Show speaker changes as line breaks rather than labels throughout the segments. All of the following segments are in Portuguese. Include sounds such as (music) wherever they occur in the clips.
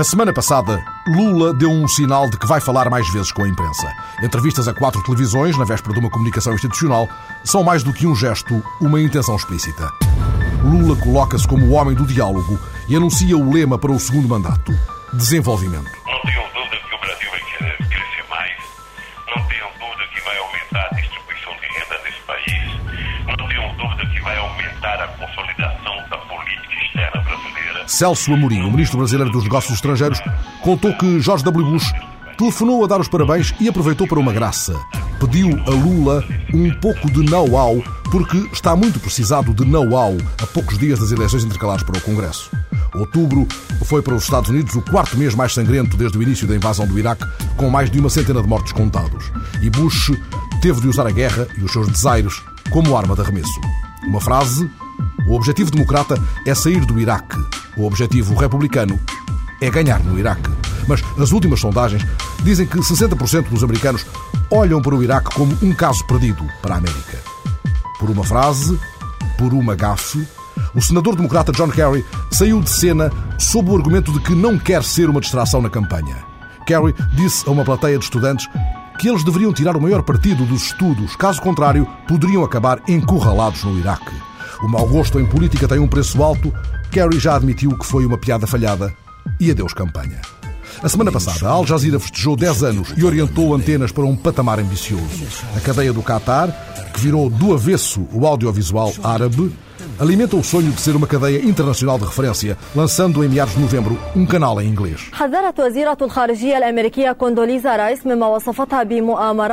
A semana passada, Lula deu um sinal de que vai falar mais vezes com a imprensa. Entrevistas a quatro televisões, na véspera de uma comunicação institucional, são mais do que um gesto, uma intenção explícita. Lula coloca-se como o homem do diálogo e anuncia o lema para o segundo mandato: desenvolvimento. Celso Amorim, o ministro brasileiro dos Negócios Estrangeiros, contou que George W. Bush telefonou a dar os parabéns e aproveitou para uma graça. Pediu a Lula um pouco de know-how, porque está muito precisado de know-how a poucos dias das eleições intercalares para o Congresso. Outubro foi para os Estados Unidos o quarto mês mais sangrento desde o início da invasão do Iraque, com mais de uma centena de mortos contados. E Bush teve de usar a guerra e os seus desaires como arma de arremesso. Uma frase: o objetivo democrata é sair do Iraque. O objetivo republicano é ganhar no Iraque. Mas as últimas sondagens dizem que 60% dos americanos olham para o Iraque como um caso perdido para a América. Por uma frase, por uma gafe, o senador democrata John Kerry saiu de cena sob o argumento de que não quer ser uma distração na campanha. Kerry disse a uma plateia de estudantes que eles deveriam tirar o maior partido dos estudos, caso contrário, poderiam acabar encurralados no Iraque. O mau gosto em política tem um preço alto. Kerry já admitiu que foi uma piada falhada e adeus campanha. A semana passada, Al Jazeera festejou 10 anos e orientou antenas para um patamar ambicioso. A cadeia do Qatar, que virou do avesso o audiovisual árabe, alimenta o sonho de ser uma cadeia internacional de referência, lançando em meados de novembro um canal em inglês.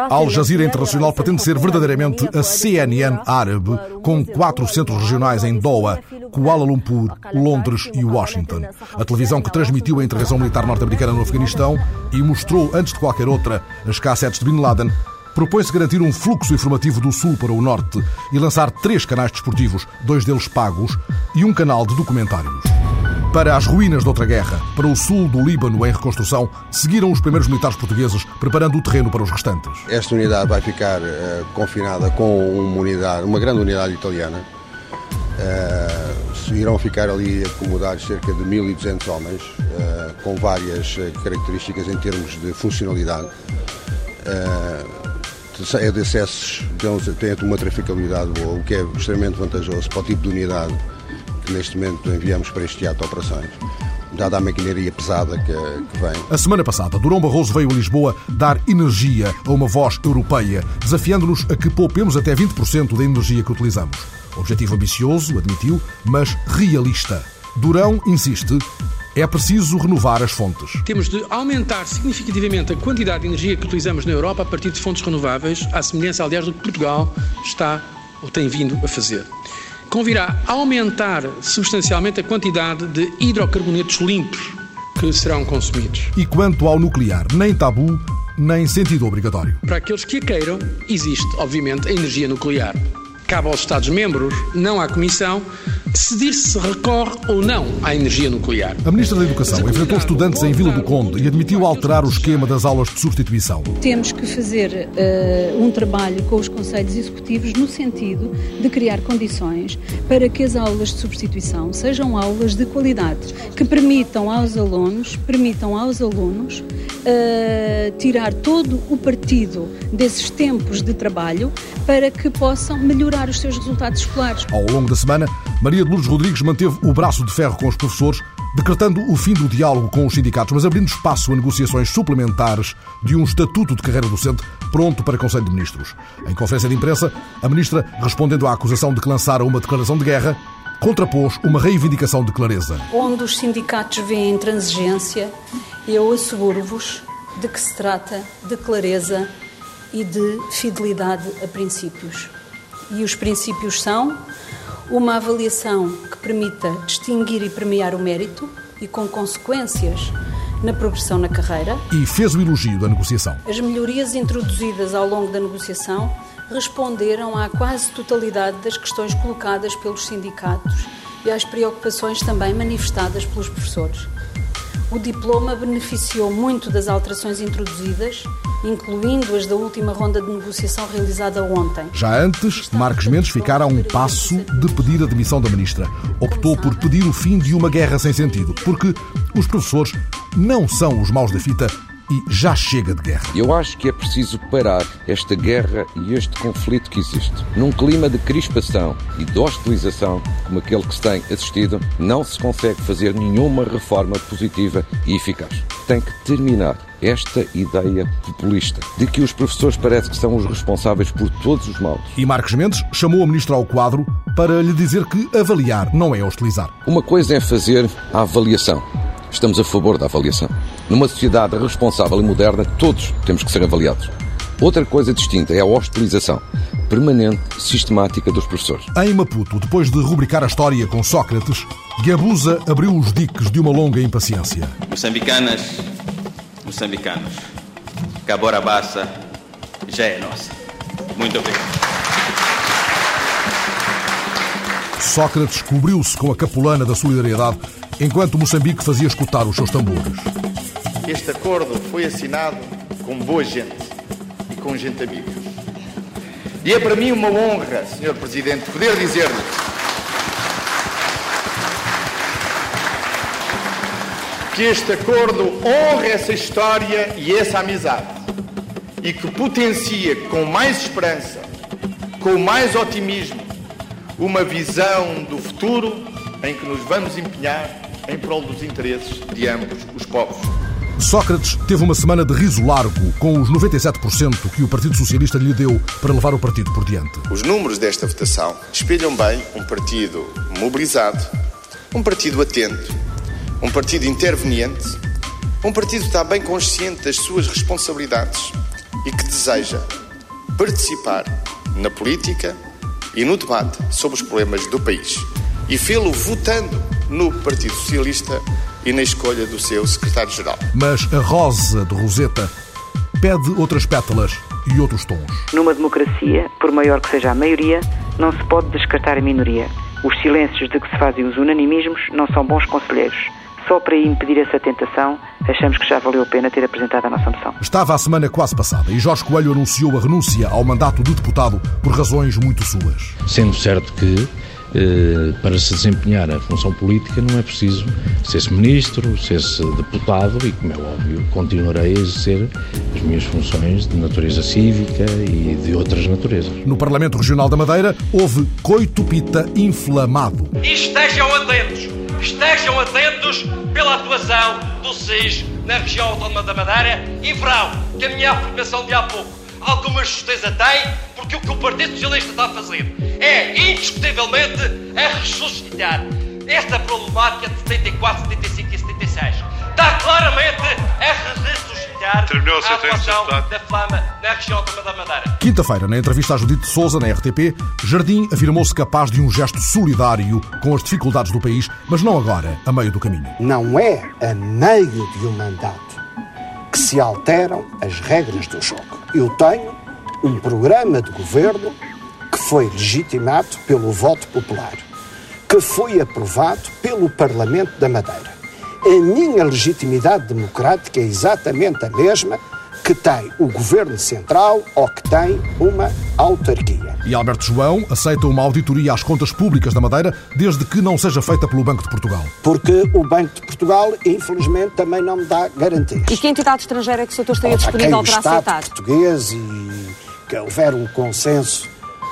A
Al Jazeera Internacional pretende ser verdadeiramente a CNN árabe, com quatro centros regionais em Doha, Kuala Lumpur, Londres e Washington. A televisão que transmitiu a intervenção militar norte-americana no Afeganistão e mostrou, antes de qualquer outra, as cassetes de Bin Laden propõe-se garantir um fluxo informativo do sul para o norte e lançar três canais desportivos, dois deles pagos, e um canal de documentários. Para as ruínas de outra guerra, para o sul do Líbano em reconstrução, seguiram os primeiros militares portugueses preparando o terreno para os restantes.
Esta unidade vai ficar eh, confinada com uma unidade, uma grande unidade italiana. Eh, irão ficar ali acomodados cerca de 1.200 homens, eh, com várias características em termos de funcionalidade. Eh, é de acessos, então, tem uma traficabilidade boa, o que é extremamente vantajoso para o tipo de unidade que neste momento enviamos para este teatro de operações, dada a maquinaria pesada que, que vem.
A semana passada, Durão Barroso veio a Lisboa dar energia a uma voz europeia, desafiando-nos a que poupemos até 20% da energia que utilizamos. Objetivo ambicioso, admitiu, mas realista. Durão insiste. É preciso renovar as fontes.
Temos de aumentar significativamente a quantidade de energia que utilizamos na Europa a partir de fontes renováveis, à semelhança, aliás, do que Portugal está ou tem vindo a fazer. Convirá aumentar substancialmente a quantidade de hidrocarbonetos limpos que serão consumidos.
E quanto ao nuclear, nem tabu, nem sentido obrigatório.
Para aqueles que a queiram, existe, obviamente, a energia nuclear. Cabe aos Estados-membros, não à Comissão, decidir se recorre ou não à energia nuclear.
A Ministra da Educação enfrentou estudantes em Vila do Conde e admitiu alterar o esquema das aulas de substituição.
Temos que fazer uh, um trabalho com os Conselhos Executivos no sentido de criar condições para que as aulas de substituição sejam aulas de qualidade, que permitam aos alunos, permitam aos alunos uh, tirar todo o partido desses tempos de trabalho para que possam melhorar os seus resultados escolares.
Ao longo da semana, Maria de Lourdes Rodrigues manteve o braço de ferro com os professores, decretando o fim do diálogo com os sindicatos, mas abrindo espaço a negociações suplementares de um estatuto de carreira docente pronto para Conselho de Ministros. Em conferência de imprensa, a ministra, respondendo à acusação de que lançara uma declaração de guerra, contrapôs uma reivindicação de clareza.
Onde os sindicatos veem intransigência, eu asseguro-vos de que se trata de clareza e de fidelidade a princípios. E os princípios são uma avaliação que permita distinguir e premiar o mérito e com consequências na progressão na carreira.
E fez o elogio da negociação.
As melhorias introduzidas ao longo da negociação responderam à quase totalidade das questões colocadas pelos sindicatos e às preocupações também manifestadas pelos professores. O diploma beneficiou muito das alterações introduzidas incluindo as da última ronda de negociação realizada ontem.
Já antes, Marcos Mendes ficara a um passo de pedir a demissão da ministra. Optou por pedir o fim de uma guerra sem sentido, porque os professores não são os maus da fita e já chega de guerra.
Eu acho que é preciso parar esta guerra e este conflito que existe. Num clima de crispação e de hostilização como aquele que se tem assistido, não se consegue fazer nenhuma reforma positiva e eficaz. Tem que terminar esta ideia populista de que os professores parece que são os responsáveis por todos os males.
E Marcos Mendes chamou a ministra ao quadro para lhe dizer que avaliar não é hostilizar.
Uma coisa é fazer a avaliação. Estamos a favor da avaliação. Numa sociedade responsável e moderna, todos temos que ser avaliados. Outra coisa distinta é a hostilização permanente, sistemática dos professores.
Em Maputo, depois de rubricar a história com Sócrates, Gabusa abriu os diques de uma longa impaciência.
Moçambicanas, moçambicanos, Cabora Bassa já é nossa. Muito obrigado.
Sócrates cobriu-se com a capulana da solidariedade enquanto Moçambique fazia escutar os seus tambores.
Este acordo foi assinado com boa gente e com gente amiga. E é para mim uma honra, Sr. Presidente, poder dizer-lhe que este acordo honra essa história e essa amizade e que potencia com mais esperança, com mais otimismo, uma visão do futuro em que nos vamos empenhar em prol dos interesses de ambos os povos.
Sócrates teve uma semana de riso largo com os 97% que o Partido Socialista lhe deu para levar o partido por diante.
Os números desta votação espelham bem um partido mobilizado, um partido atento, um partido interveniente, um partido que está bem consciente das suas responsabilidades e que deseja participar na política e no debate sobre os problemas do país. E fê-lo votando no Partido Socialista e na escolha do seu secretário-geral.
Mas a rosa de Roseta pede outras pétalas e outros tons.
Numa democracia, por maior que seja a maioria, não se pode descartar a minoria. Os silêncios de que se fazem os unanimismos não são bons conselheiros. Só para impedir essa tentação, achamos que já valeu a pena ter apresentado a nossa moção.
Estava a semana quase passada e Jorge Coelho anunciou a renúncia ao mandato de deputado por razões muito suas.
Sendo certo que para se desempenhar a função política não é preciso ser-se ministro, ser-se deputado e, como é óbvio, continuarei a exercer as minhas funções de natureza cívica e de outras naturezas.
No Parlamento Regional da Madeira houve coito pita inflamado.
E estejam atentos, estejam atentos pela atuação do SIS na região autónoma da Madeira e verão que a minha afirmação de há pouco alguma justeza tem, porque o que o Partido Socialista está a fazer é, indiscutivelmente, a ressuscitar esta problemática de 74, 75 e 76. Está claramente a ressuscitar a atuação da flama na região da Madeira.
Quinta-feira, na entrevista a Judite Souza, na RTP, Jardim afirmou-se capaz de um gesto solidário com as dificuldades do país, mas não agora, a meio do caminho.
Não é a meio de um mandato que se alteram as regras do jogo. Eu tenho um programa de governo que foi legitimado pelo voto popular, que foi aprovado pelo Parlamento da Madeira. A minha legitimidade democrática é exatamente a mesma que tem o governo central ou que tem uma autarquia.
E Alberto João aceita uma auditoria às contas públicas da Madeira, desde que não seja feita pelo Banco de Portugal.
Porque o Banco de Portugal, infelizmente, também não me dá garantias.
E que entidade estrangeira é que o senhor estaria disponível para
Estado
aceitar?
português e que houver um consenso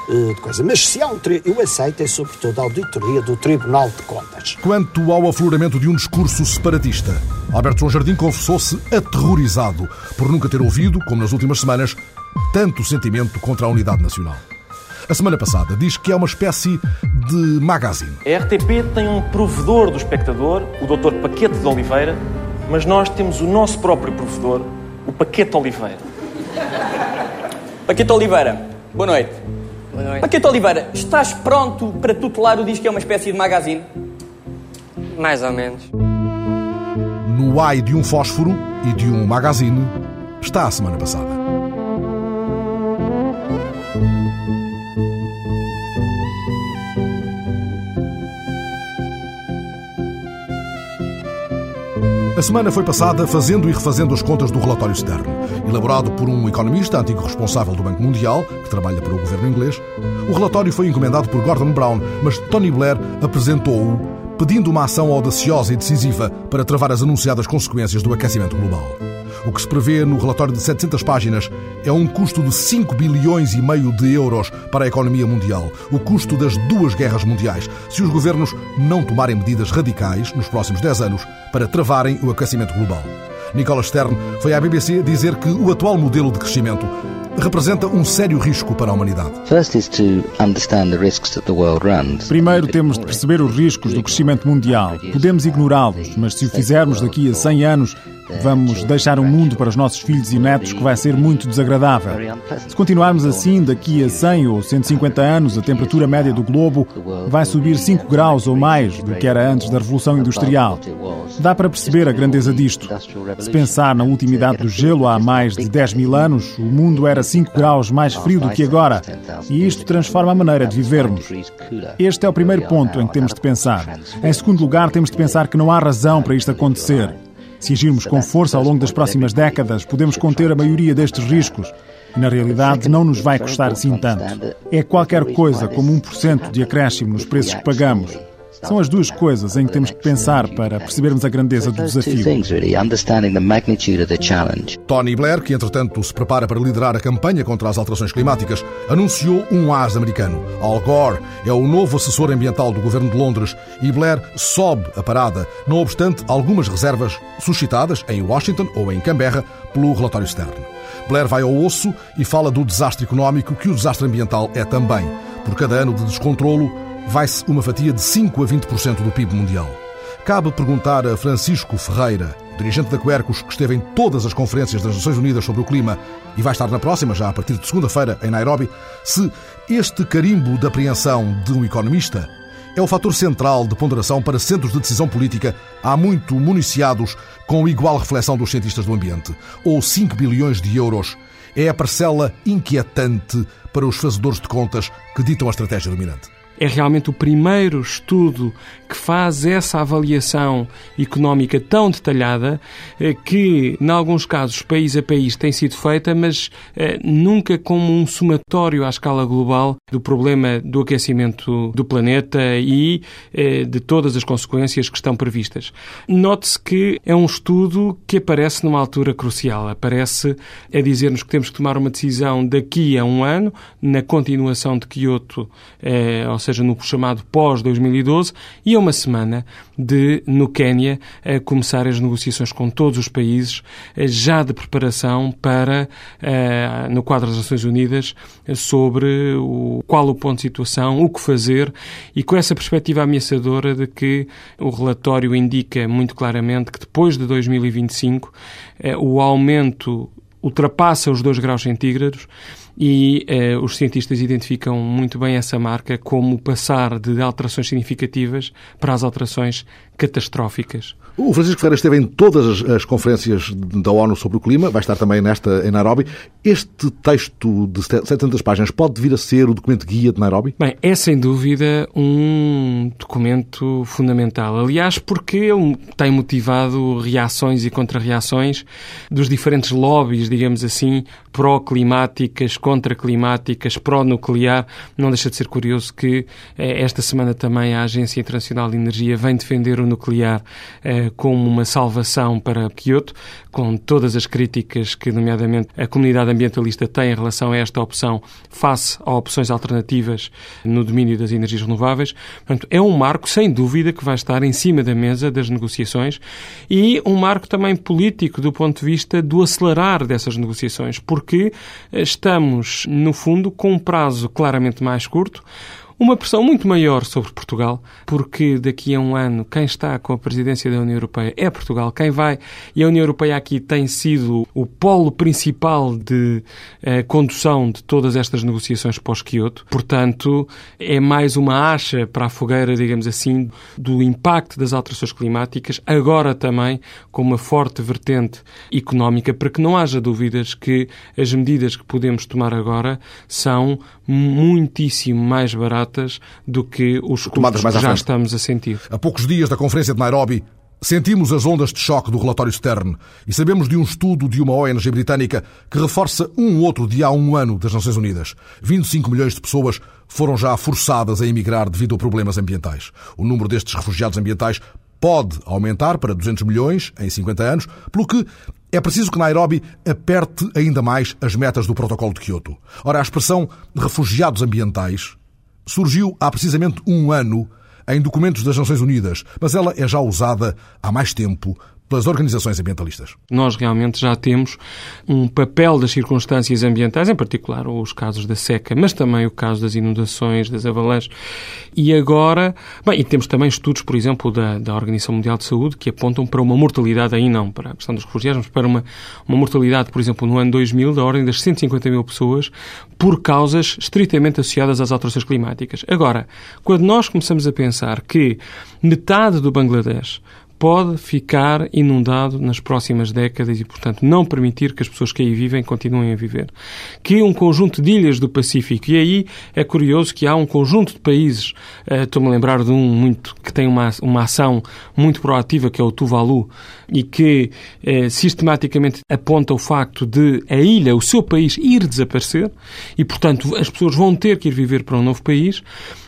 eh, de coisa. Mas se há um tri... eu aceito é sobretudo a auditoria do Tribunal de Contas.
Quanto ao afloramento de um discurso separatista, Alberto João Jardim confessou-se aterrorizado por nunca ter ouvido, como nas últimas semanas, tanto sentimento contra a unidade nacional. A semana passada diz que é uma espécie de magazine.
A RTP tem um provedor do espectador, o Dr. Paquete de Oliveira, mas nós temos o nosso próprio provedor, o Paquete Oliveira.
Paquete Oliveira, boa noite.
Boa noite.
Paquete Oliveira, estás pronto para tutelar o disco que é uma espécie de magazine?
Mais ou menos.
No ai de um fósforo e de um magazine está a semana passada. A semana foi passada fazendo e refazendo as contas do relatório Stern, elaborado por um economista, antigo responsável do Banco Mundial, que trabalha para o governo inglês. O relatório foi encomendado por Gordon Brown, mas Tony Blair apresentou-o pedindo uma ação audaciosa e decisiva para travar as anunciadas consequências do aquecimento global. O que se prevê no relatório de 700 páginas é um custo de 5 bilhões e meio de euros para a economia mundial, o custo das duas guerras mundiais, se os governos não tomarem medidas radicais nos próximos 10 anos para travarem o aquecimento global. Nicola Stern foi à BBC dizer que o atual modelo de crescimento representa um sério risco para a humanidade.
Primeiro temos de perceber os riscos do crescimento mundial. Podemos ignorá-los, mas se o fizermos daqui a 100 anos, Vamos deixar um mundo para os nossos filhos e netos que vai ser muito desagradável. Se continuarmos assim, daqui a 100 ou 150 anos, a temperatura média do globo vai subir 5 graus ou mais do que era antes da Revolução Industrial. Dá para perceber a grandeza disto. Se pensar na ultimidade do gelo há mais de 10 mil anos, o mundo era 5 graus mais frio do que agora. E isto transforma a maneira de vivermos. Este é o primeiro ponto em que temos de pensar. Em segundo lugar, temos de pensar que não há razão para isto acontecer. Se agirmos com força ao longo das próximas décadas, podemos conter a maioria destes riscos. Na realidade, não nos vai custar assim tanto. É qualquer coisa como 1% de acréscimo nos preços que pagamos. São as duas coisas em que temos que pensar para percebermos a grandeza do desafio.
Tony Blair, que entretanto se prepara para liderar a campanha contra as alterações climáticas, anunciou um as americano. Al Gore é o novo assessor ambiental do governo de Londres e Blair sobe a parada, não obstante algumas reservas suscitadas em Washington ou em Canberra pelo relatório externo. Blair vai ao osso e fala do desastre económico que o desastre ambiental é também. Por cada ano de descontrolo, vai-se uma fatia de 5 a 20% do PIB mundial. Cabe perguntar a Francisco Ferreira, dirigente da Quercus, que esteve em todas as conferências das Nações Unidas sobre o clima e vai estar na próxima, já a partir de segunda-feira, em Nairobi, se este carimbo de apreensão de um economista é o fator central de ponderação para centros de decisão política há muito municiados com igual reflexão dos cientistas do ambiente, ou 5 bilhões de euros é a parcela inquietante para os fazedores de contas que ditam a estratégia dominante
é realmente o primeiro estudo que faz essa avaliação económica tão detalhada eh, que, em alguns casos, país a país tem sido feita, mas eh, nunca como um somatório à escala global do problema do aquecimento do planeta e eh, de todas as consequências que estão previstas. Note-se que é um estudo que aparece numa altura crucial. Aparece a dizer-nos que temos que tomar uma decisão daqui a um ano, na continuação de Kyoto, ou seja, no chamado pós-2012, e a uma semana de, no Quénia, começar as negociações com todos os países, eh, já de preparação para, eh, no quadro das Nações Unidas, sobre o, qual o ponto de situação, o que fazer, e com essa perspectiva ameaçadora de que o relatório indica muito claramente que depois de 2025 eh, o aumento ultrapassa os 2 graus centígrados e eh, os cientistas identificam muito bem essa marca como passar de alterações significativas para as alterações catastróficas.
O Francisco Ferreira esteve em todas as, conferências da ONU sobre o clima, vai estar também nesta em Nairobi. Este texto de 700 páginas pode vir a ser o documento guia de Nairobi?
Bem, é sem dúvida um documento fundamental. Aliás, porque ele tem motivado reações e contra-reações dos diferentes lobbies, digamos assim, pró-climáticas, contra-climáticas, pró-nuclear. Não deixa de ser curioso que eh, esta semana também a Agência Internacional de Energia vem defender o nuclear eh, como uma salvação para Kyoto, com todas as críticas que, nomeadamente, a comunidade ambientalista tem em relação a esta opção face a opções alternativas no domínio das energias renováveis. Portanto, é um marco, sem dúvida, que vai estar em cima da mesa das negociações e um marco também político do ponto de vista do acelerar dessas negociações, porque estamos, no fundo, com um prazo claramente mais curto, uma pressão muito maior sobre Portugal, porque daqui a um ano quem está com a presidência da União Europeia é Portugal. Quem vai, e a União Europeia aqui tem sido o polo principal de eh, condução de todas estas negociações pós-Kyoto. Portanto, é mais uma acha para a fogueira, digamos assim, do impacto das alterações climáticas, agora também com uma forte vertente económica, para que não haja dúvidas que as medidas que podemos tomar agora são muitíssimo mais baratas do que os custos que já estamos a sentir.
A poucos dias da Conferência de Nairobi, Sentimos as ondas de choque do relatório Stern e sabemos de um estudo de uma ONG britânica que reforça um outro de há um ano das Nações Unidas. 25 milhões de pessoas foram já forçadas a emigrar devido a problemas ambientais. O número destes refugiados ambientais pode aumentar para 200 milhões em 50 anos, pelo que é preciso que Nairobi aperte ainda mais as metas do Protocolo de Quioto. Ora, a expressão refugiados ambientais surgiu há precisamente um ano em documentos das Nações Unidas, mas ela é já usada há mais tempo pelas organizações ambientalistas.
Nós realmente já temos um papel das circunstâncias ambientais, em particular os casos da seca, mas também o caso das inundações, das avalanches. E agora, bem, e temos também estudos, por exemplo, da, da Organização Mundial de Saúde, que apontam para uma mortalidade, aí não para a questão dos refugiados, mas para uma, uma mortalidade, por exemplo, no ano 2000, da ordem das 150 mil pessoas, por causas estritamente associadas às alterações climáticas. Agora, quando nós começamos a pensar que metade do Bangladesh pode ficar inundado nas próximas décadas e, portanto, não permitir que as pessoas que aí vivem continuem a viver. Que um conjunto de ilhas do Pacífico, e aí é curioso que há um conjunto de países, uh, estou-me a lembrar de um muito, que tem uma, uma ação muito proativa, que é o Tuvalu, e que uh, sistematicamente aponta o facto de a ilha, o seu país, ir desaparecer, e, portanto, as pessoas vão ter que ir viver para um novo país.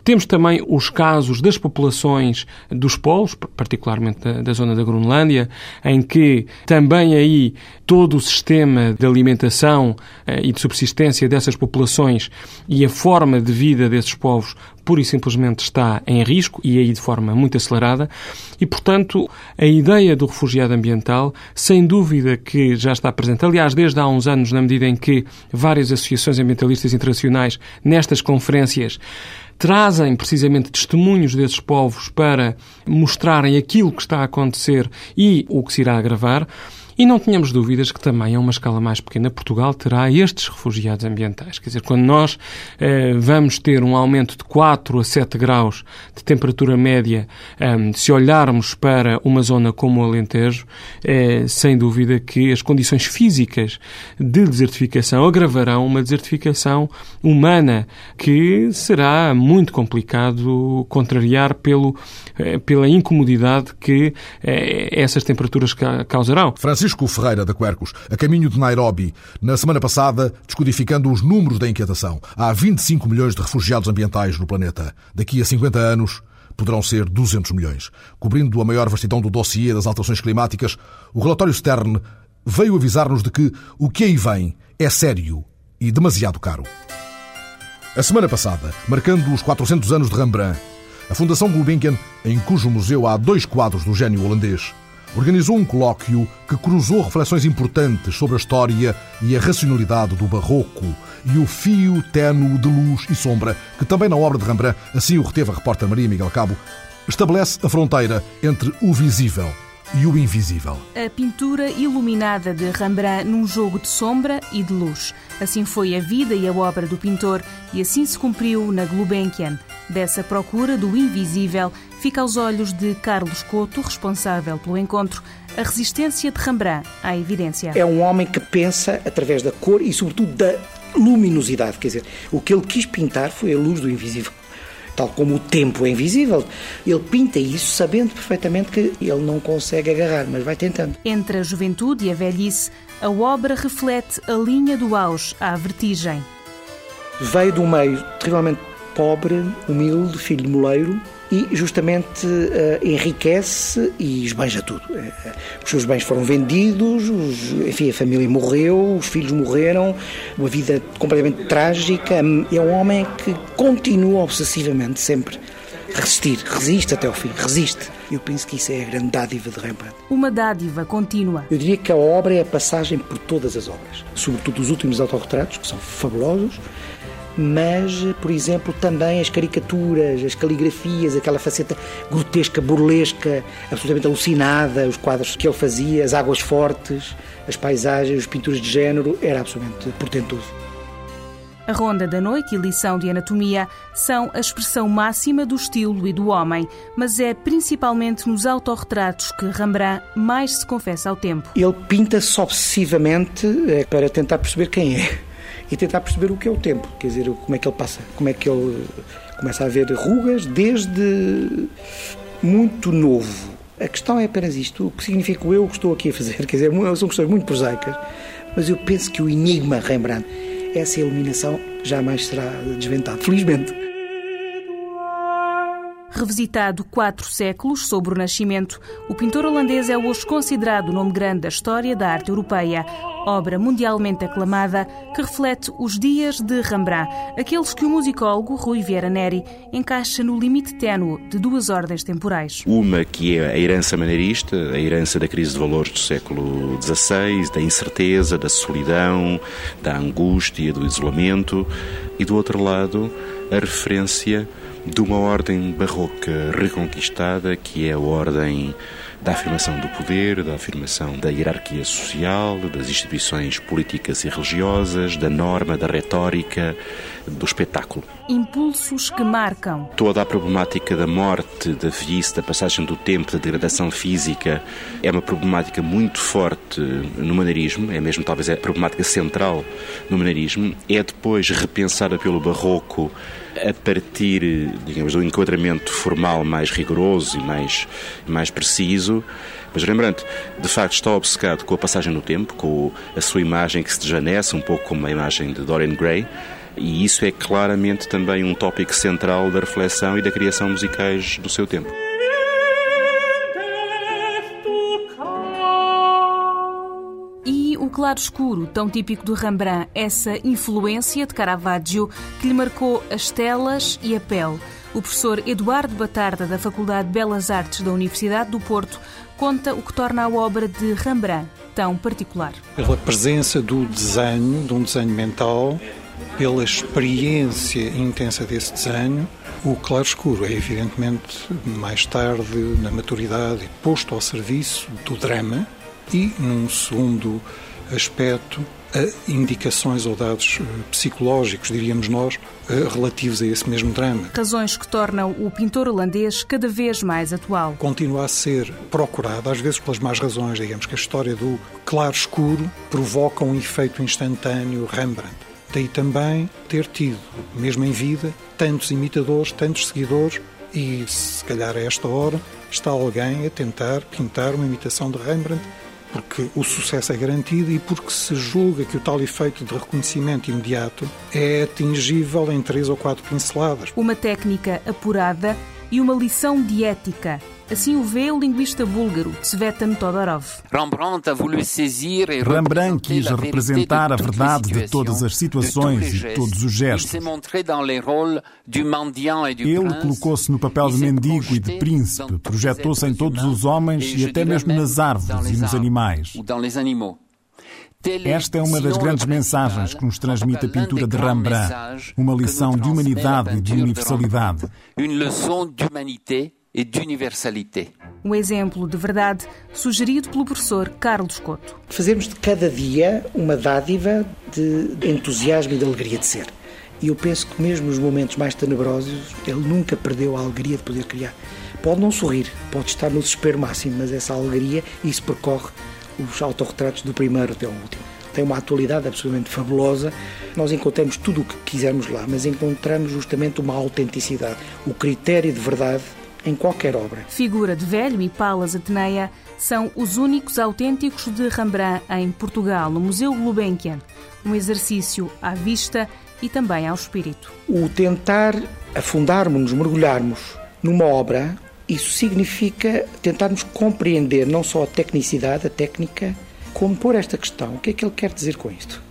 Temos também os casos das populações dos polos, particularmente da, da, zona da Groenlândia, em que também aí todo o sistema de alimentação eh, e de subsistência dessas populações e a forma de vida desses povos pura e simplesmente está em risco e aí de forma muito acelerada. E, portanto, a ideia do refugiado ambiental, sem dúvida que já está presente. Aliás, desde há uns anos, na medida em que várias associações ambientalistas internacionais, nestas conferências, trazem precisamente testemunhos desses povos para mostrarem aquilo que está a acontecer e o que se irá agravar. E não tínhamos dúvidas que também, a uma escala mais pequena, Portugal terá estes refugiados ambientais. Quer dizer, quando nós eh, vamos ter um aumento de 4 a 7 graus de temperatura média, eh, se olharmos para uma zona como o Alentejo, eh, sem dúvida que as condições físicas de desertificação agravarão uma desertificação humana que será muito complicado contrariar pelo, eh, pela incomodidade que eh, essas temperaturas causarão.
Francisco Francisco Ferreira da Quercus, a caminho de Nairobi, na semana passada, descodificando os números da inquietação. Há 25 milhões de refugiados ambientais no planeta. Daqui a 50 anos, poderão ser 200 milhões. Cobrindo a maior vastidão do dossiê das alterações climáticas, o relatório Stern veio avisar-nos de que o que aí vem é sério e demasiado caro. A semana passada, marcando os 400 anos de Rembrandt, a Fundação Gulbenkian, em cujo museu há dois quadros do gênio holandês, organizou um colóquio que cruzou reflexões importantes sobre a história e a racionalidade do barroco e o fio ténue de luz e sombra, que também na obra de Rembrandt, assim o reteve a repórter Maria Miguel Cabo, estabelece a fronteira entre o visível e o invisível.
A pintura iluminada de Rembrandt num jogo de sombra e de luz. Assim foi a vida e a obra do pintor e assim se cumpriu na Gulbenkian. Dessa procura do invisível fica aos olhos de Carlos Couto, responsável pelo encontro, a resistência de Rembrandt à evidência.
É um homem que pensa através da cor e, sobretudo, da luminosidade. Quer dizer, o que ele quis pintar foi a luz do invisível. Tal como o tempo é invisível, ele pinta isso sabendo perfeitamente que ele não consegue agarrar, mas vai tentando.
Entre a juventude e a velhice, a obra reflete a linha do auge à vertigem.
Veio de um meio terrivelmente pobre, humilde, filho de moleiro, e justamente uh, enriquece e esbanja tudo. Uh, os seus bens foram vendidos, os, enfim, a família morreu, os filhos morreram, uma vida completamente trágica. É um homem que continua obsessivamente sempre a resistir, resiste até ao fim, resiste. Eu penso que isso é a grande dádiva de Rembrandt.
Uma dádiva contínua.
Eu diria que a obra é a passagem por todas as obras, sobretudo os últimos autorretratos, que são fabulosos, mas, por exemplo, também as caricaturas, as caligrafias, aquela faceta grotesca, burlesca, absolutamente alucinada, os quadros que ele fazia, as águas fortes, as paisagens, as pinturas de género, era absolutamente portentoso.
A Ronda da Noite e Lição de Anatomia são a expressão máxima do estilo e do homem, mas é principalmente nos autorretratos que Rembrandt mais se confessa ao tempo.
Ele pinta-se obsessivamente eh, para tentar perceber quem é e tentar perceber o que é o tempo, quer dizer, como é que ele passa, como é que ele começa a ver rugas desde muito novo. A questão é apenas isto, o que significa o eu que estou aqui a fazer. (laughs) Quer dizer, são questões muito prosaicas, mas eu penso que o enigma Rembrandt, essa iluminação jamais será desventado, felizmente.
Revisitado quatro séculos sobre o Nascimento, o pintor holandês é hoje considerado o nome grande da história da arte europeia. Obra mundialmente aclamada que reflete os dias de Rembrandt, aqueles que o musicólogo Rui Vieira Neri encaixa no limite ténue de duas ordens temporais.
Uma que é a herança maneirista, a herança da crise de valores do século XVI, da incerteza, da solidão, da angústia, do isolamento, e do outro lado, a referência de uma ordem barroca reconquistada, que é a ordem da afirmação do poder, da afirmação da hierarquia social, das instituições políticas e religiosas, da norma, da retórica, do espetáculo.
Impulsos que marcam.
Toda a problemática da morte, da velhice, da passagem do tempo, da degradação física, é uma problemática muito forte no maneirismo, é mesmo talvez a problemática central no maneirismo. É depois repensada pelo barroco a partir, digamos, do enquadramento formal mais rigoroso e mais, mais preciso. Mas Rembrandt, de facto, está obcecado com a passagem no tempo, com a sua imagem que se desvanece, um pouco como a imagem de Dorian Gray, e isso é claramente também um tópico central da reflexão e da criação musicais do seu tempo.
E o claro-escuro, tão típico de Rembrandt, essa influência de Caravaggio que lhe marcou as telas e a pele. O professor Eduardo Batarda, da Faculdade de Belas Artes da Universidade do Porto, conta o que torna a obra de Rembrandt tão particular.
Pela presença do desenho, de um desenho mental, pela experiência intensa desse desenho, o claro-escuro é evidentemente mais tarde, na maturidade, posto ao serviço do drama e, num segundo aspecto, a indicações ou dados psicológicos, diríamos nós, relativos a esse mesmo drama.
Razões que tornam o pintor holandês cada vez mais atual.
Continua a ser procurado, às vezes pelas más razões, digamos que a história do claro-escuro provoca um efeito instantâneo Rembrandt. Daí também ter tido, mesmo em vida, tantos imitadores, tantos seguidores e, se calhar a esta hora, está alguém a tentar pintar uma imitação de Rembrandt porque o sucesso é garantido e porque se julga que o tal efeito de reconhecimento imediato é atingível em três ou quatro pinceladas.
Uma técnica apurada e uma lição de ética. Assim o vê o linguista búlgaro Tsvetan Todorov.
Rembrandt quis representar a verdade de todas as situações e todos os gestos. Ele colocou-se no papel de mendigo e de príncipe, projetou-se em todos os homens e até mesmo nas árvores e nos animais. Esta é uma das grandes mensagens que nos transmite a pintura de Rembrandt, uma lição de humanidade e de universalidade.
E d'universalité. Um exemplo de verdade sugerido pelo professor Carlos Couto.
Fazemos de cada dia uma dádiva de entusiasmo e de alegria de ser. E eu penso que mesmo nos momentos mais tenebrosos, ele nunca perdeu a alegria de poder criar. Pode não sorrir, pode estar no desespero máximo, mas essa alegria, isso percorre os autorretratos do primeiro até o último. Tem uma atualidade absolutamente fabulosa. Nós encontramos tudo o que quisermos lá, mas encontramos justamente uma autenticidade, o critério de verdade em qualquer obra.
Figura de Velho e Palas Ateneia são os únicos autênticos de Rembrandt em Portugal, no Museu Gulbenkian. Um exercício à vista e também ao espírito.
O tentar afundarmos-nos, mergulharmos numa obra, isso significa tentarmos compreender não só a tecnicidade, a técnica, como pôr esta questão. O que é que ele quer dizer com isto?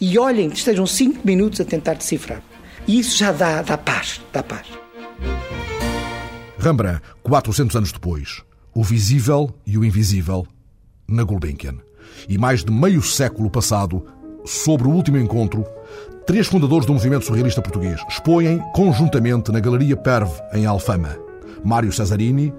E olhem, estejam cinco minutos a tentar decifrar. E isso já dá, dá paz, dá paz.
Rembrandt, 400 anos depois, o visível e o invisível, na Gulbenkian. E mais de meio século passado, sobre o último encontro, três fundadores do movimento surrealista português expõem conjuntamente na Galeria Perve, em Alfama. Mário Cesarini,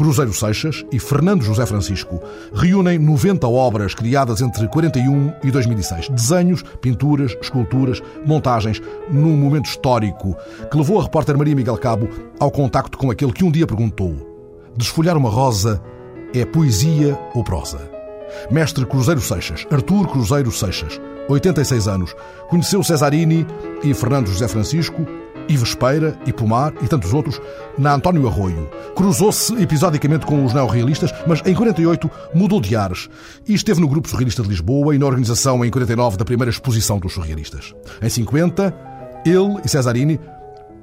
Cruzeiro Seixas e Fernando José Francisco reúnem 90 obras criadas entre 41 e 2006. Desenhos, pinturas, esculturas, montagens, num momento histórico que levou a repórter Maria Miguel Cabo ao contacto com aquele que um dia perguntou: Desfolhar uma rosa é poesia ou prosa? Mestre Cruzeiro Seixas, Artur Cruzeiro Seixas, 86 anos, conheceu Cesarini e Fernando José Francisco Ives Peira e Pomar e tantos outros, na António Arroio. Cruzou-se episodicamente com os neorrealistas, mas em 48 mudou de ares e esteve no Grupo Surrealista de Lisboa e na organização em 49 da primeira exposição dos surrealistas. Em 50, ele e Cesarini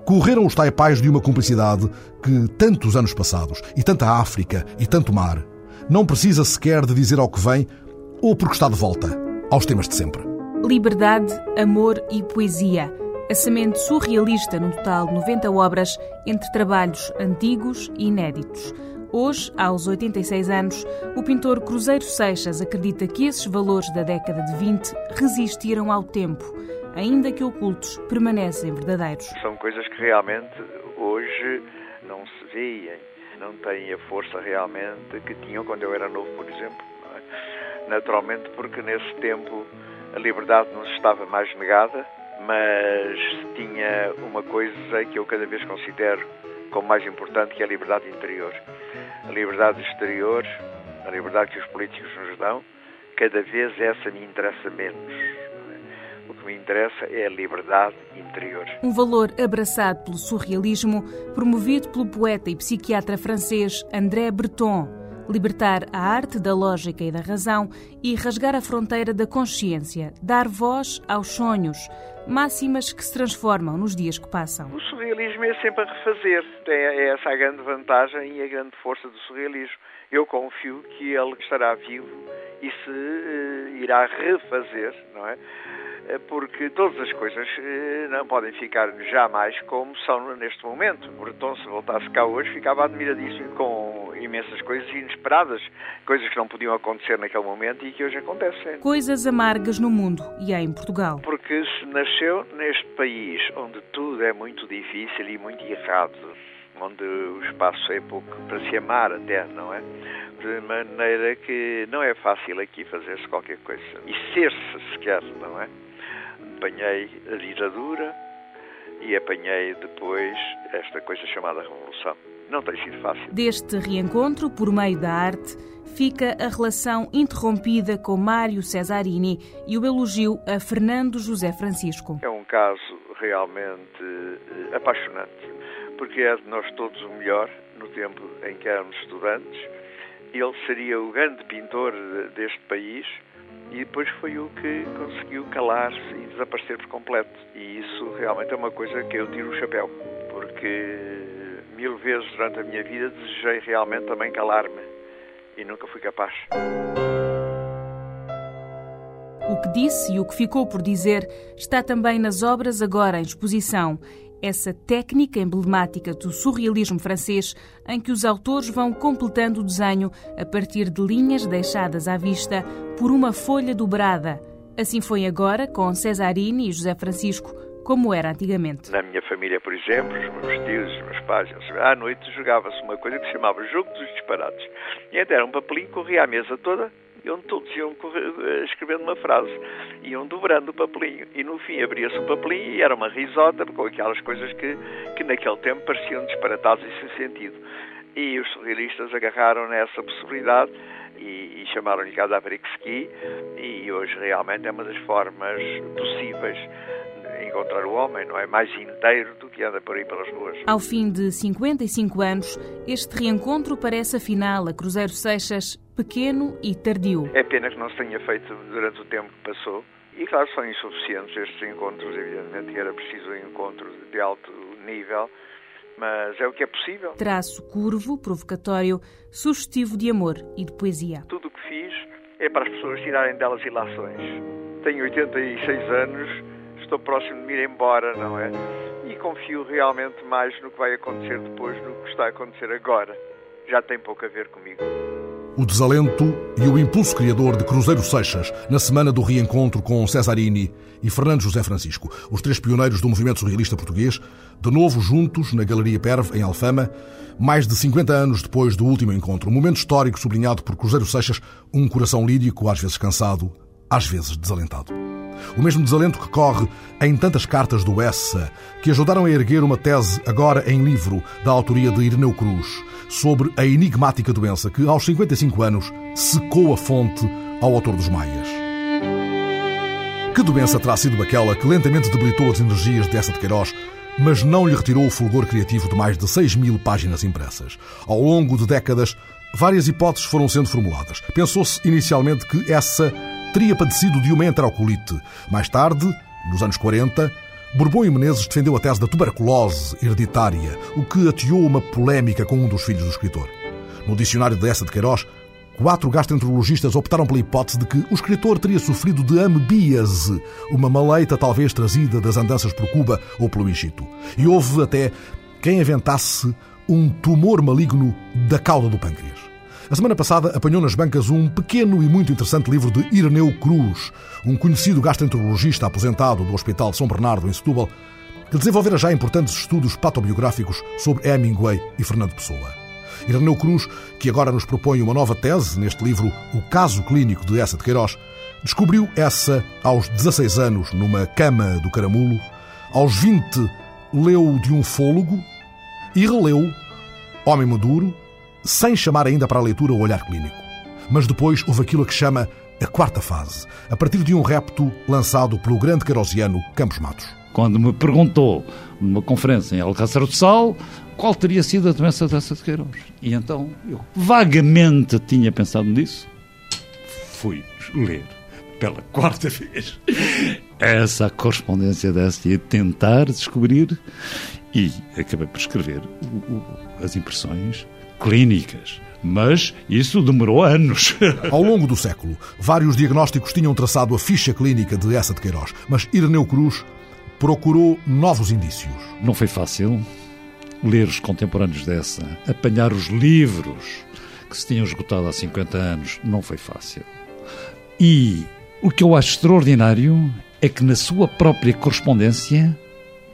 correram os taipais de uma cumplicidade que tantos anos passados, e tanta África e tanto mar, não precisa sequer de dizer ao que vem ou porque está de volta aos temas de sempre.
Liberdade, amor e poesia a semente surrealista num total de 90 obras entre trabalhos antigos e inéditos. Hoje, aos 86 anos, o pintor Cruzeiro Seixas acredita que esses valores da década de 20 resistiram ao tempo, ainda que ocultos, permanecem verdadeiros.
São coisas que realmente hoje não se veem, não têm a força realmente que tinham quando eu era novo, por exemplo. É? Naturalmente, porque nesse tempo a liberdade nos estava mais negada, mas tinha uma coisa que eu cada vez considero como mais importante, que é a liberdade interior. A liberdade exterior, a liberdade que os políticos nos dão, cada vez essa me interessa menos. O que me interessa é a liberdade interior.
Um valor abraçado pelo surrealismo, promovido pelo poeta e psiquiatra francês André Breton. Libertar a arte da lógica e da razão e rasgar a fronteira da consciência, dar voz aos sonhos, máximas que se transformam nos dias que passam.
O surrealismo é sempre a refazer. É, é essa a grande vantagem e a grande força do surrealismo. Eu confio que ele estará vivo e se uh, irá refazer, não é? Eh, porque todas as coisas eh, não podem ficar jamais como são neste momento. Breton, se voltasse cá hoje, ficava admiradíssimo com imensas coisas inesperadas, coisas que não podiam acontecer naquele momento e que hoje acontecem.
Coisas amargas no mundo e é em Portugal.
Porque se nasceu neste país onde tudo é muito difícil e muito errado, onde o espaço é pouco para se amar até, não é? De maneira que não é fácil aqui fazer-se qualquer coisa. E ser-se sequer, não é? apanhei a ditadura e apanhei depois esta coisa chamada Revolução. Não tem sido fácil.
Deste reencontro, por meio da arte, fica a relação interrompida com Mário Cesarini e o elogio a Fernando José Francisco.
É um caso realmente eh, apaixonante, porque é de nós todos o melhor no tempo em que éramos estudantes. Ele seria o grande pintor deste país e depois foi o que conseguiu calar-se e desaparecer por completo. E isso realmente é uma coisa que eu tiro o chapéu, porque mil vezes durante a minha vida desejei realmente também calar-me e nunca fui capaz.
O que disse e o que ficou por dizer está também nas obras agora em exposição essa técnica emblemática do surrealismo francês, em que os autores vão completando o desenho a partir de linhas deixadas à vista por uma folha dobrada. Assim foi agora com Cesarini e José Francisco, como era antigamente.
Na minha família, por exemplo, os meus tios, os meus pais, à noite jogava-se uma coisa que se chamava Jogo dos Disparados. E era um papelinho, corria a mesa toda onde todos iam eh, escrevendo uma frase, iam dobrando o papelinho e no fim abria-se o papelinho e era uma risota com aquelas coisas que, que naquele tempo pareciam disparatadas e sem sentido. E os surrealistas agarraram nessa possibilidade e, e chamaram-lhe Kadavrikski e hoje realmente é uma das formas possíveis encontrar o homem, não é? Mais inteiro do que anda por aí pelas ruas.
Ao fim de 55 anos, este reencontro parece afinal a Cruzeiro Seixas pequeno e tardio.
É pena que não se tenha feito durante o tempo que passou. E claro, são insuficientes estes encontros, evidentemente era preciso um encontro de alto nível, mas é o que é possível.
Traço curvo, provocatório, sugestivo de amor e de poesia.
Tudo o que fiz é para as pessoas tirarem delas ilações. Tenho 86 anos, estou próximo de me ir embora, não é? E confio realmente mais no que vai acontecer depois do que está a acontecer agora. Já tem pouco a ver comigo.
O desalento e o impulso criador de Cruzeiro Seixas na semana do reencontro com Cesarini e Fernando José Francisco, os três pioneiros do movimento surrealista português, de novo juntos na Galeria Perve, em Alfama, mais de 50 anos depois do último encontro. Um momento histórico sublinhado por Cruzeiro Seixas, um coração lírico, às vezes cansado, às vezes desalentado. O mesmo desalento que corre em tantas cartas do Essa, que ajudaram a erguer uma tese agora em livro da autoria de Ireneu Cruz, sobre a enigmática doença que, aos 55 anos, secou a fonte ao autor dos Maias. Que doença terá sido aquela que lentamente debilitou as energias dessa de Queiroz mas não lhe retirou o fulgor criativo de mais de 6 mil páginas impressas. Ao longo de décadas, várias hipóteses foram sendo formuladas. Pensou-se inicialmente que essa teria padecido de uma enterocolite. Mais tarde, nos anos 40, Bourbon e Menezes defendeu a tese da tuberculose hereditária, o que ateou uma polémica com um dos filhos do escritor. No dicionário de de Queiroz, quatro gastroenterologistas optaram pela hipótese de que o escritor teria sofrido de amebíase, uma maleita talvez trazida das andanças por Cuba ou pelo Egito. E houve até quem aventasse um tumor maligno da cauda do pâncreas. A semana passada apanhou nas bancas um pequeno e muito interessante livro de Ireneu Cruz, um conhecido gastroenterologista aposentado do Hospital São Bernardo, em Setúbal, que desenvolvera já importantes estudos patobiográficos sobre Hemingway e Fernando Pessoa. Ireneu Cruz, que agora nos propõe uma nova tese neste livro O Caso Clínico de Essa de Queiroz, descobriu essa aos 16 anos numa cama do Caramulo, aos 20 leu de um fôlego e releu Homem Maduro, sem chamar ainda para a leitura o olhar clínico. Mas depois houve aquilo a que chama a quarta fase, a partir de um repto lançado pelo grande querosiano Campos Matos.
Quando me perguntou, numa conferência em Alcácer do Sal, qual teria sido a doença dessa de Queiroz. E então eu vagamente tinha pensado nisso. Fui ler pela quarta vez essa correspondência dessa e tentar descobrir e acabei por escrever as impressões clínicas. Mas isso demorou anos. (laughs)
Ao longo do século, vários diagnósticos tinham traçado a ficha clínica de essa de Queiroz, mas Ireneu Cruz procurou novos indícios.
Não foi fácil ler os contemporâneos dessa, apanhar os livros que se tinham esgotado há 50 anos, não foi fácil. E o que eu acho extraordinário é que na sua própria correspondência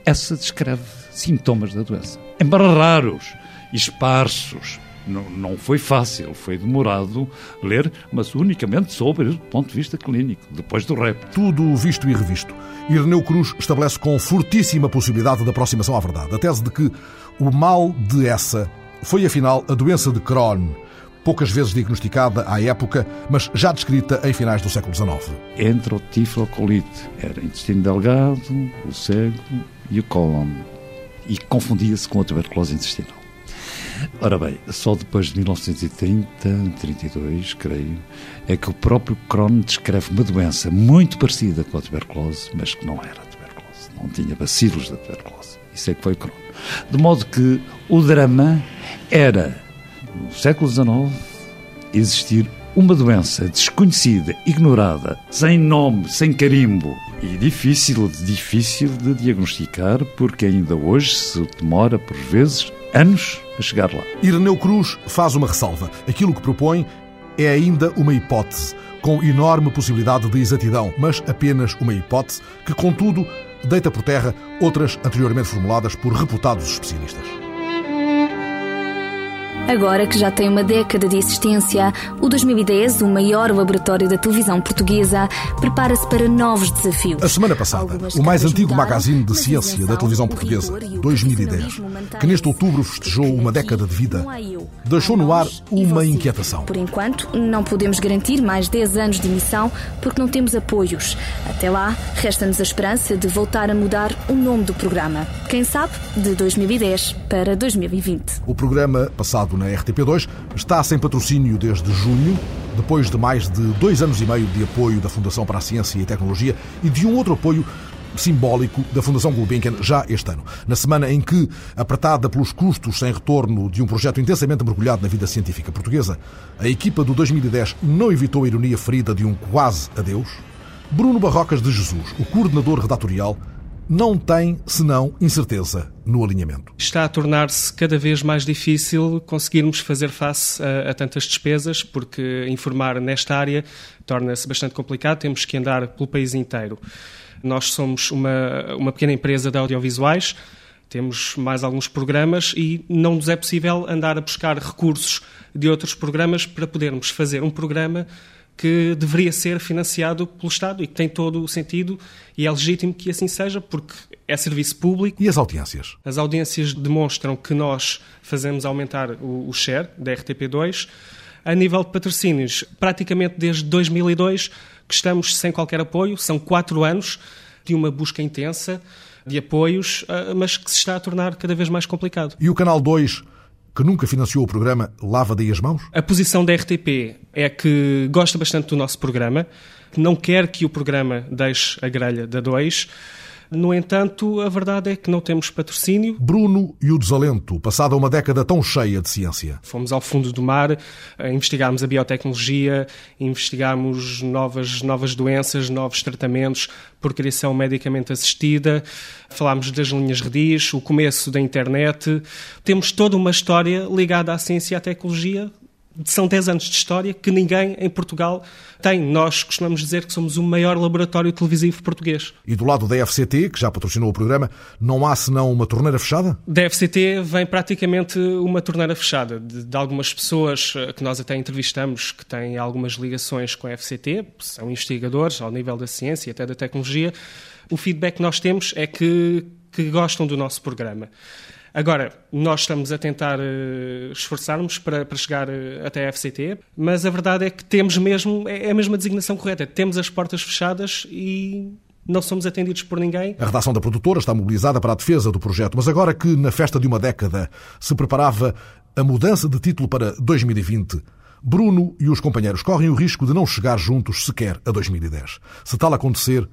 essa descreve sintomas da doença. Embora raros, esparsos, não, não foi fácil, foi demorado ler, mas unicamente sobre o ponto de vista clínico, depois do rap.
Tudo visto e revisto. Ireneu Cruz estabelece com fortíssima possibilidade de aproximação à verdade a tese de que o mal de essa foi afinal a doença de Crohn, poucas vezes diagnosticada à época, mas já descrita em finais do século XIX.
Entre o tiflocolite, era intestino delgado, o cego e o cólon, e confundia-se com a tuberculose intestinal. Ora bem, só depois de 1930, 32, creio, é que o próprio Crohn descreve uma doença muito parecida com a tuberculose, mas que não era tuberculose, não tinha bacilos da tuberculose. Isso é que foi Crohn. De modo que o drama era, no século XIX, existir uma doença desconhecida, ignorada, sem nome, sem carimbo e difícil, difícil de diagnosticar, porque ainda hoje se demora, por vezes, anos a chegar lá.
Ireneu Cruz faz uma ressalva. Aquilo que propõe é ainda uma hipótese, com enorme possibilidade de exatidão, mas apenas uma hipótese que, contudo, deita por terra outras anteriormente formuladas por reputados especialistas.
Agora que já tem uma década de existência, o 2010, o maior laboratório da televisão portuguesa, prepara-se para novos desafios.
A semana passada, o mais antigo magazine de ciência da televisão portuguesa, 2010, que neste outubro festejou uma década de vida, deixou no ar uma inquietação.
Por enquanto, não podemos garantir mais 10 anos de emissão porque não temos apoios. Até lá, resta-nos a esperança de voltar a mudar o nome do programa. Quem sabe, de 2010 para 2020.
O programa passado na RTP2 está sem patrocínio desde junho, depois de mais de dois anos e meio de apoio da Fundação para a Ciência e Tecnologia e de um outro apoio simbólico da Fundação Gulbenkian já este ano. Na semana em que, apertada pelos custos sem retorno de um projeto intensamente mergulhado na vida científica portuguesa, a equipa do 2010 não evitou a ironia ferida de um quase adeus, Bruno Barrocas de Jesus, o coordenador redatorial, não tem senão incerteza no alinhamento.
Está a tornar-se cada vez mais difícil conseguirmos fazer face a, a tantas despesas, porque informar nesta área torna-se bastante complicado, temos que andar pelo país inteiro. Nós somos uma, uma pequena empresa de audiovisuais, temos mais alguns programas e não nos é possível andar a buscar recursos de outros programas para podermos fazer um programa que deveria ser financiado pelo Estado e que tem todo o sentido e é legítimo que assim seja, porque é serviço público.
E as audiências?
As audiências demonstram que nós fazemos aumentar o, o share da RTP2. A nível de patrocínios, praticamente desde 2002 que estamos sem qualquer apoio, são quatro anos de uma busca intensa. de apoios, uh, mas que se está a tornar cada vez mais complicado.
E o Canal 2 que nunca financiou o programa, lava daí as mãos?
A posição da RTP é que gosta bastante do nosso programa, não quer que o programa deixe a grelha da 2 no entanto, a verdade é que não temos patrocínio.
Bruno e o desalento, passada uma década tão cheia de ciência.
Fomos ao fundo do mar, investigámos a biotecnologia, investigámos novas, novas doenças, novos tratamentos por criação medicamente assistida, falámos das linhas redis, o começo da internet. Temos toda uma história ligada à ciência e à tecnologia são 10 anos de história que ninguém em Portugal tem. Nós costumamos dizer que somos o maior laboratório televisivo português.
E do lado da FCT, que já patrocinou o programa, não há senão uma torneira fechada?
Da FCT vem praticamente uma torneira fechada. De, de, algumas pessoas eh, que nós até entrevistamos que têm algumas ligações com a FCT, são investigadores ao nível da ciência e até da tecnologia, o feedback que nós temos é que, que gostam do nosso programa. Agora, nós estamos a tentar uh, esforçarmos para, para chegar uh, até a FCT, mas a verdade é que temos mesmo, é, é a mesma designação correta, temos as portas fechadas e não somos atendidos por ninguém.
A redação da produtora está mobilizada para a defesa do projeto, mas agora que na festa de uma década se preparava a mudança de título para 2020, Bruno e os companheiros correm o risco de não chegar juntos sequer a 2010. Se tal acontecer,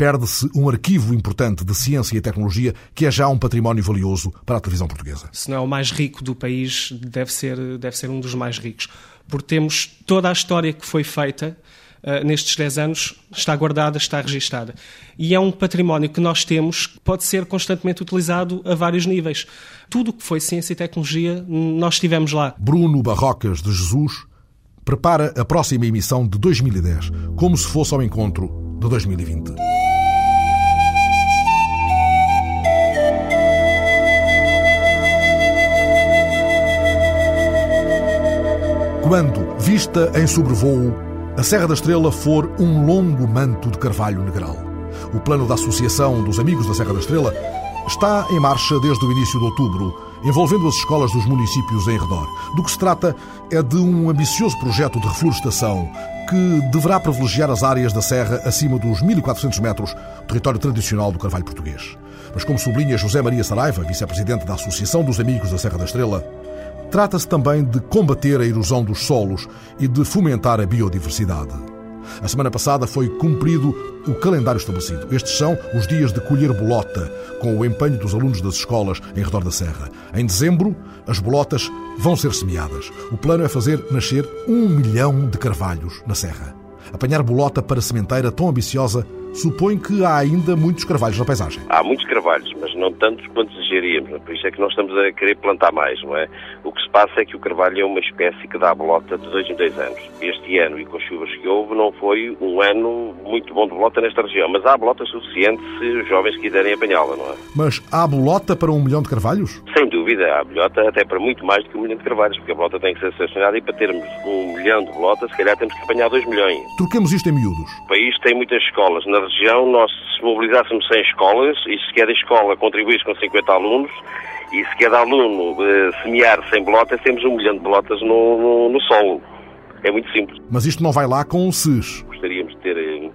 perde-se um arquivo importante de ciência e tecnologia que é já um património valioso para a televisão portuguesa.
Se não é o mais rico do país, deve ser, deve ser um dos mais ricos. Porque temos toda a história que foi feita uh, nestes 10 anos, está guardada, está registada. E é um património que nós temos que pode ser constantemente utilizado a vários níveis. Tudo o que foi ciência e tecnologia, nós estivemos lá.
Bruno Barrocas de Jesus prepara a próxima emissão de 2010, como se fosse ao encontro de 2020. Quando, vista em sobrevoo, a Serra da Estrela for um longo manto de carvalho negral. O plano da Associação dos Amigos da Serra da Estrela está em marcha desde o início de outubro, envolvendo as escolas dos municípios em redor. Do que se trata é de um ambicioso projeto de reflorestação que deverá privilegiar as áreas da serra acima dos 1400 metros, território tradicional do carvalho português. Mas como sublinha José Maria Saraiva, vice-presidente da Associação dos Amigos da Serra da Estrela, Trata-se também de combater a erosão dos solos e de fomentar a biodiversidade. A semana passada foi cumprido o calendário estabelecido. Estes são os dias de colher bolota, com o empenho dos alunos das escolas em redor da serra. Em dezembro, as bolotas vão ser semeadas. O plano é fazer nascer um milhão de carvalhos na serra. Apanhar bolota para sementeira tão ambiciosa supõe que há ainda muitos carvalhos na paisagem.
Há muitos carvalhos, mas não tantos quanto desejaríamos. Por isso é que nós estamos a querer plantar mais, não é? O que se passa é que o carvalho é uma espécie que dá bolota de dois em dois anos. Este ano, e com as chuvas que houve, não foi um ano muito bom de bolota nesta região, mas há bolota suficiente se os jovens quiserem apanhá-la, não é?
Mas há bolota para um milhão de carvalhos?
Sem dúvida, há bolota até para muito mais do que um milhão de carvalhos, porque a bolota tem que ser selecionada e para termos um milhão de bolota, se calhar temos que apanhar dois milhões.
Troquemos isto em miúdos.
O país tem muitas escolas. Na região, nós se mobilizássemos 100 escolas e se cada escola contribuísse com 50 alunos e se cada aluno uh, semear 100 bolotas, temos um milhão de bolotas no, no, no, solo. É muito simples.
Mas isto não vai lá com o SIS.
Gostaríamos de ter uh,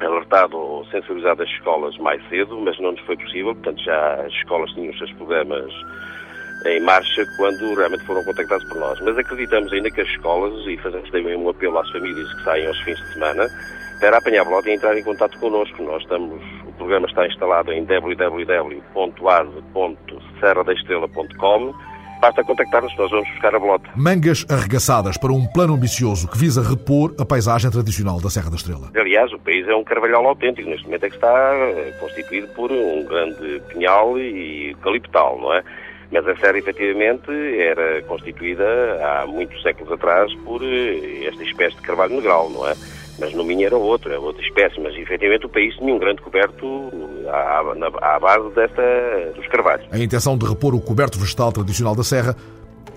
alertado ou sensibilizado as escolas mais cedo, mas não nos foi possível. Portanto, já as escolas tinham os seus programas em marcha quando realmente foram contactados por nós. Mas acreditamos ainda que as escolas, e fazemos também um apelo às famílias que saem aos fins de semana, para apanhar a e entrar em contato connosco. Nós estamos, o programa está instalado em www.ase.serradestrela.com. Basta contactar-nos, nós vamos buscar a bolota.
Mangas arregaçadas para um plano ambicioso que visa repor a paisagem tradicional da Serra da Estrela.
Aliás, o país é um carvalhal autêntico. Neste momento é que está eh, constituído por um grande pinhal e eucaliptal, não é? Mas a serra, efetivamente, era constituída há muitos séculos atrás por eh, esta espécie de carvalho negral, não é? mas no Minho era outro, é outra espécie, mas efetivamente o país tinha um grande coberto à, à, à base desta, dos carvalhos.
A intenção de repor o coberto vegetal tradicional da Serra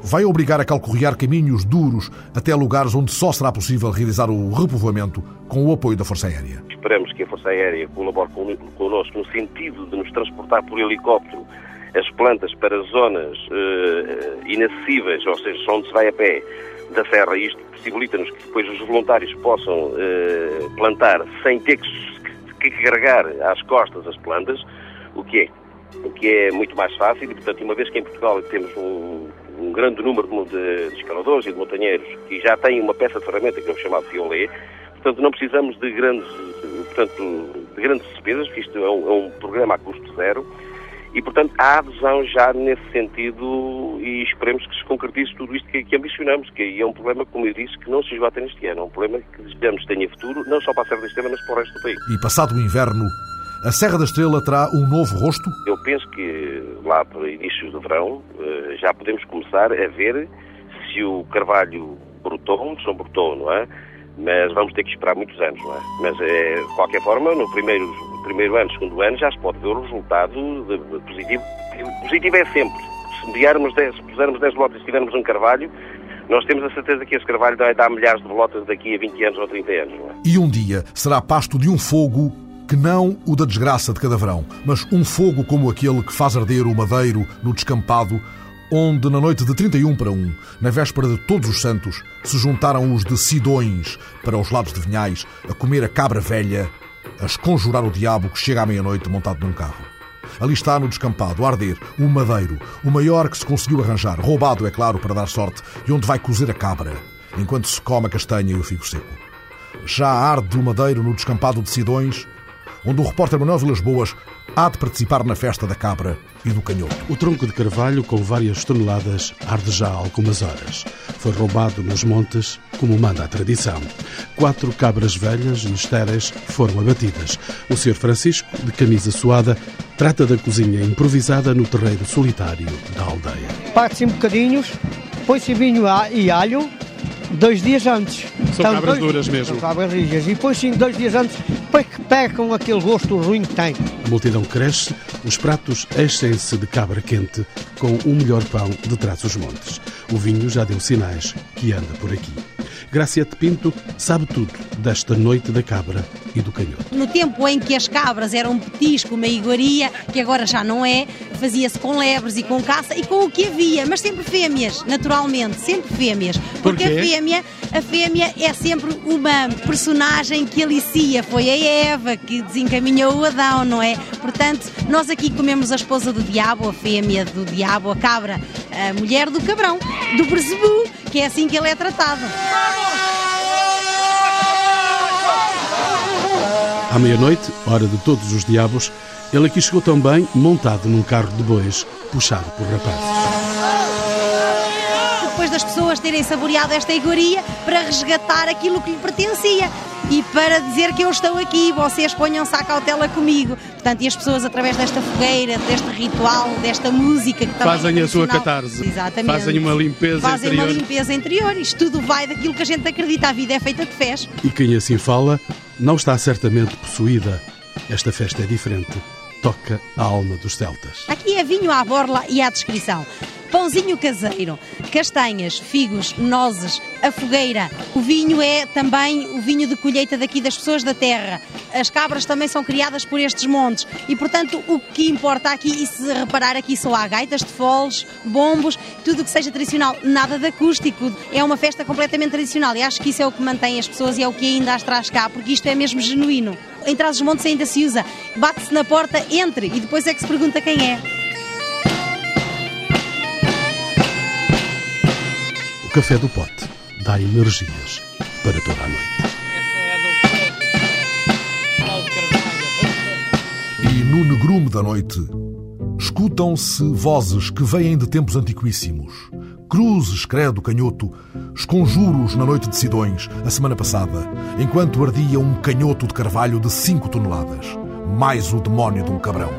vai obrigar a calcorrear caminhos duros até lugares onde só será possível realizar o repovoamento com o apoio da Força Aérea.
Esperamos que a Força Aérea colabore connosco no sentido de nos transportar por helicóptero as plantas para zonas uh, inacessíveis, ou seja, onde se vai a pé da serra. Isto possibilita-nos que depois os voluntários possam uh, plantar sem ter que, que carregar às costas as plantas, o que é. O que é muito mais fácil e, portanto, uma vez que em Portugal temos um, um grande número de, de escaladores e de montanheiros que já têm uma peça de ferramenta que é o chamado fiolé, portanto, não precisamos de grandes, portanto, de grandes despesas, porque isto é um, é um programa a custo zero, e, portanto, há adesão já nesse sentido e esperemos que se concretize tudo isto que, que ambicionamos, que é um problema, como eu disse, que não se esgota neste ano. É um problema que desejamos tenha futuro, não só para a Serra da Estrela, mas para o resto do país.
E passado o inverno, a Serra da Estrela terá um novo rosto?
Eu penso que lá para início do verão eh, já podemos começar a ver se o carvalho brotou, se não brotou, não é? Mas vamos ter que esperar muitos anos, não é? Mas, é, de qualquer forma, no primeiro primeiro ano, segundo ano, já se pode ver o resultado de, de positivo. Positivo é sempre. Se mediarmos 10, se pusermos 10 lotes e tivermos um carvalho, nós temos a certeza que esse carvalho vai dar milhares de lotas daqui a 20 anos ou 30 anos. É?
E um dia será pasto de um fogo que não o da desgraça de cada verão, mas um fogo como aquele que faz arder o madeiro no descampado, onde na noite de 31 para 1, na véspera de Todos os Santos, se juntaram os de Sidões para os lados de Vinhais a comer a cabra velha a esconjurar o diabo que chega à meia-noite montado num carro. Ali está no descampado, a arder, um madeiro, o maior que se conseguiu arranjar, roubado, é claro, para dar sorte, e onde vai cozer a cabra, enquanto se come a castanha e o figo seco. Já arde o madeiro no descampado de Sidões, onde o repórter Manuel Vilas Boas há de participar na festa da cabra e do canhoto.
O tronco de carvalho, com várias toneladas, arde já há algumas horas. Foi roubado nos montes, como manda a tradição. Quatro cabras velhas e estéreis foram abatidas. O Sr. Francisco, de camisa suada, trata da cozinha improvisada no terreiro solitário da aldeia.
Parte-se em bocadinhos, põe-se vinho e alho, dois dias antes.
São então, cabras dois, duras mesmo.
São cabras rijas. E depois sim, dois dias antes, depois que pecam aquele gosto ruim que tem.
A multidão cresce, os pratos enchem-se de cabra quente, com o melhor pão de trás dos montes. O vinho já deu sinais que anda por aqui. Graciete Pinto sabe tudo desta noite da cabra e do canhoto.
No tempo em que as cabras eram um petisco, uma iguaria, que agora já não é, fazia-se com lebres e com caça e com o que havia, mas sempre fêmeas, naturalmente, sempre fêmeas. Porque a fêmea, a fêmea é sempre uma personagem que alicia. Foi a Eva que desencaminhou o Adão, não é? Portanto, nós aqui comemos a esposa do diabo, a fêmea do diabo, a cabra, a mulher do cabrão, do Berzebu, que é assim que ele é tratado.
À meia-noite, hora de todos os diabos, ele aqui chegou também montado num carro de bois, puxado por rapazes.
Depois das pessoas terem saboreado esta iguaria para resgatar aquilo que lhe pertencia e para dizer que eu estou aqui, vocês ponham-se à cautela comigo. Portanto, e as pessoas, através desta fogueira, deste ritual, desta música que
Fazem
é
a sua catarse.
Exatamente.
Fazem uma limpeza
Fazem
interior.
uma limpeza interior. Isto tudo vai daquilo que a gente acredita. A vida é feita de fés.
E quem assim fala não está certamente possuída. Esta festa é diferente. Toca a alma dos celtas.
Aqui é vinho à borla e à descrição. Pãozinho caseiro, castanhas, figos, nozes, a fogueira. O vinho é também o vinho de colheita daqui das pessoas da terra. As cabras também são criadas por estes montes e, portanto, o que importa aqui, e se reparar aqui, só há gaitas de foles, bombos, tudo o que seja tradicional, nada de acústico. É uma festa completamente tradicional e acho que isso é o que mantém as pessoas e é o que ainda as traz cá, porque isto é mesmo genuíno. Em trás dos montes ainda se usa. Bate-se na porta, entre e depois é que se pergunta quem é.
Café do pote dá energias para toda a noite.
E no negrume da noite escutam-se vozes que vêm de tempos antiquíssimos. Cruzes, credo, canhoto, esconjuros na noite de Sidões, a semana passada, enquanto ardia um canhoto de carvalho de 5 toneladas, mais o demónio de um cabrão.